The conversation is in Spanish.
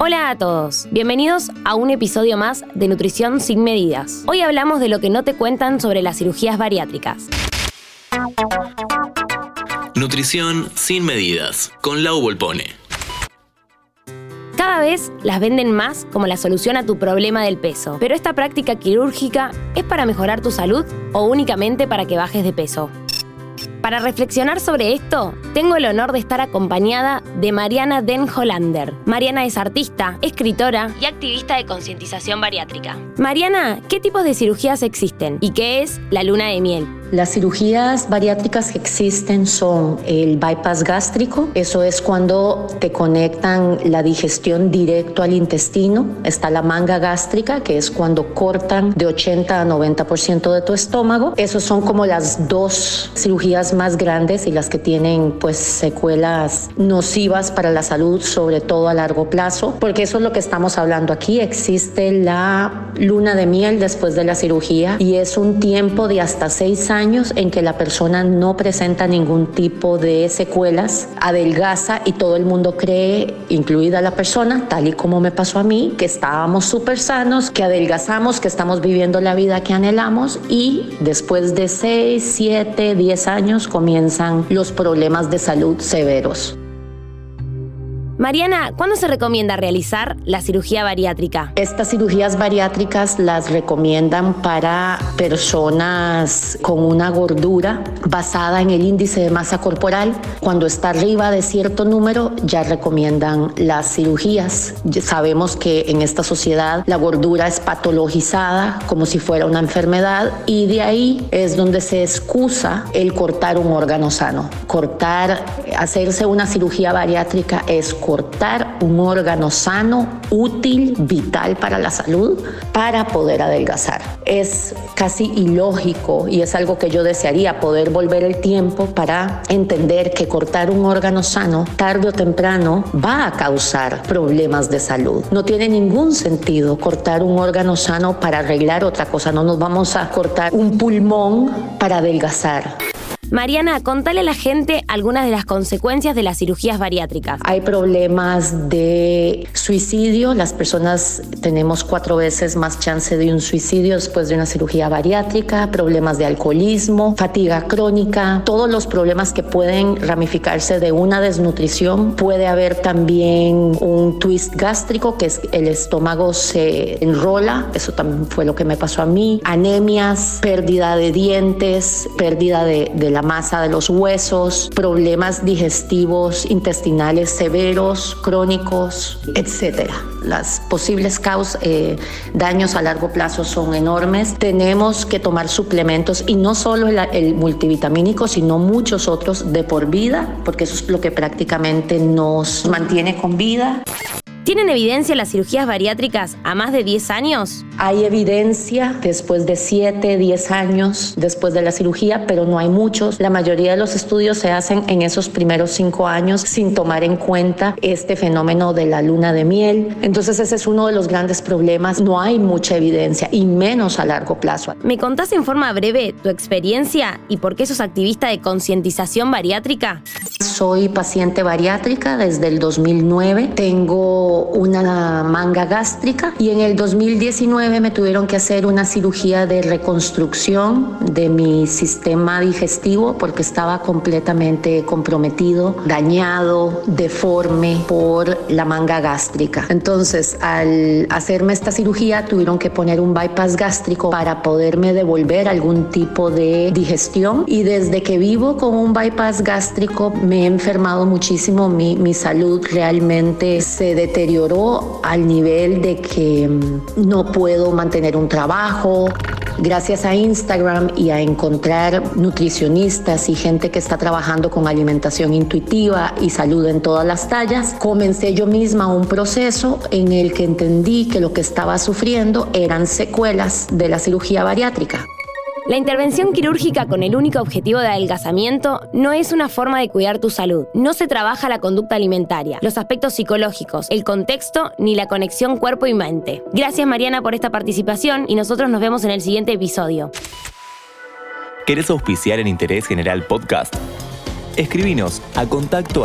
Hola a todos, bienvenidos a un episodio más de Nutrición sin Medidas. Hoy hablamos de lo que no te cuentan sobre las cirugías bariátricas. Nutrición sin medidas, con Lau Volpone. Cada vez las venden más como la solución a tu problema del peso, pero esta práctica quirúrgica es para mejorar tu salud o únicamente para que bajes de peso. Para reflexionar sobre esto, tengo el honor de estar acompañada de Mariana Den Hollander. Mariana es artista, escritora y activista de concientización bariátrica. Mariana, ¿qué tipos de cirugías existen y qué es la luna de miel? Las cirugías bariátricas que existen son el bypass gástrico, eso es cuando te conectan la digestión directo al intestino. Está la manga gástrica, que es cuando cortan de 80 a 90% de tu estómago. Esos son como las dos cirugías más grandes y las que tienen pues secuelas nocivas para la salud, sobre todo a largo plazo, porque eso es lo que estamos hablando aquí. Existe la luna de miel después de la cirugía y es un tiempo de hasta seis años en que la persona no presenta ningún tipo de secuelas, adelgaza y todo el mundo cree, incluida la persona, tal y como me pasó a mí, que estábamos súper sanos, que adelgazamos, que estamos viviendo la vida que anhelamos y después de 6, 7, 10 años comienzan los problemas de salud severos. Mariana, ¿cuándo se recomienda realizar la cirugía bariátrica? Estas cirugías bariátricas las recomiendan para personas con una gordura basada en el índice de masa corporal. Cuando está arriba de cierto número ya recomiendan las cirugías. sabemos que en esta sociedad la gordura es patologizada como si fuera una enfermedad y de ahí es donde se excusa el cortar un órgano sano. Cortar, hacerse una cirugía bariátrica es cortar un órgano sano, útil, vital para la salud, para poder adelgazar. Es casi ilógico y es algo que yo desearía poder volver el tiempo para entender que cortar un órgano sano tarde o temprano va a causar problemas de salud. No tiene ningún sentido cortar un órgano sano para arreglar otra cosa. No nos vamos a cortar un pulmón para adelgazar. Mariana, contale a la gente algunas de las consecuencias de las cirugías bariátricas. Hay problemas de suicidio. Las personas tenemos cuatro veces más chance de un suicidio después de una cirugía bariátrica, problemas de alcoholismo, fatiga crónica, todos los problemas que pueden ramificarse de una desnutrición. Puede haber también un twist gástrico, que es el estómago se enrola. Eso también fue lo que me pasó a mí. Anemias, pérdida de dientes, pérdida de, de la masa de los huesos, problemas digestivos intestinales severos, crónicos, etc. Las posibles causas, eh, daños a largo plazo son enormes. Tenemos que tomar suplementos y no solo el multivitamínico, sino muchos otros de por vida, porque eso es lo que prácticamente nos mantiene con vida. ¿Tienen evidencia las cirugías bariátricas a más de 10 años? Hay evidencia después de 7, 10 años después de la cirugía, pero no hay muchos. La mayoría de los estudios se hacen en esos primeros 5 años sin tomar en cuenta este fenómeno de la luna de miel. Entonces ese es uno de los grandes problemas. No hay mucha evidencia y menos a largo plazo. ¿Me contás en forma breve tu experiencia y por qué sos activista de concientización bariátrica? Soy paciente bariátrica desde el 2009. Tengo una manga gástrica y en el 2019 me tuvieron que hacer una cirugía de reconstrucción de mi sistema digestivo porque estaba completamente comprometido, dañado, deforme por la manga gástrica. Entonces, al hacerme esta cirugía tuvieron que poner un bypass gástrico para poderme devolver algún tipo de digestión y desde que vivo con un bypass gástrico me he enfermado muchísimo, mi, mi salud realmente se deterioró al nivel de que mm, no puedo mantener un trabajo. Gracias a Instagram y a encontrar nutricionistas y gente que está trabajando con alimentación intuitiva y salud en todas las tallas, comencé yo misma un proceso en el que entendí que lo que estaba sufriendo eran secuelas de la cirugía bariátrica. La intervención quirúrgica con el único objetivo de adelgazamiento no es una forma de cuidar tu salud. No se trabaja la conducta alimentaria, los aspectos psicológicos, el contexto ni la conexión cuerpo y mente. Gracias Mariana por esta participación y nosotros nos vemos en el siguiente episodio. ¿Querés auspiciar en Interés General Podcast? Escribinos a contacto.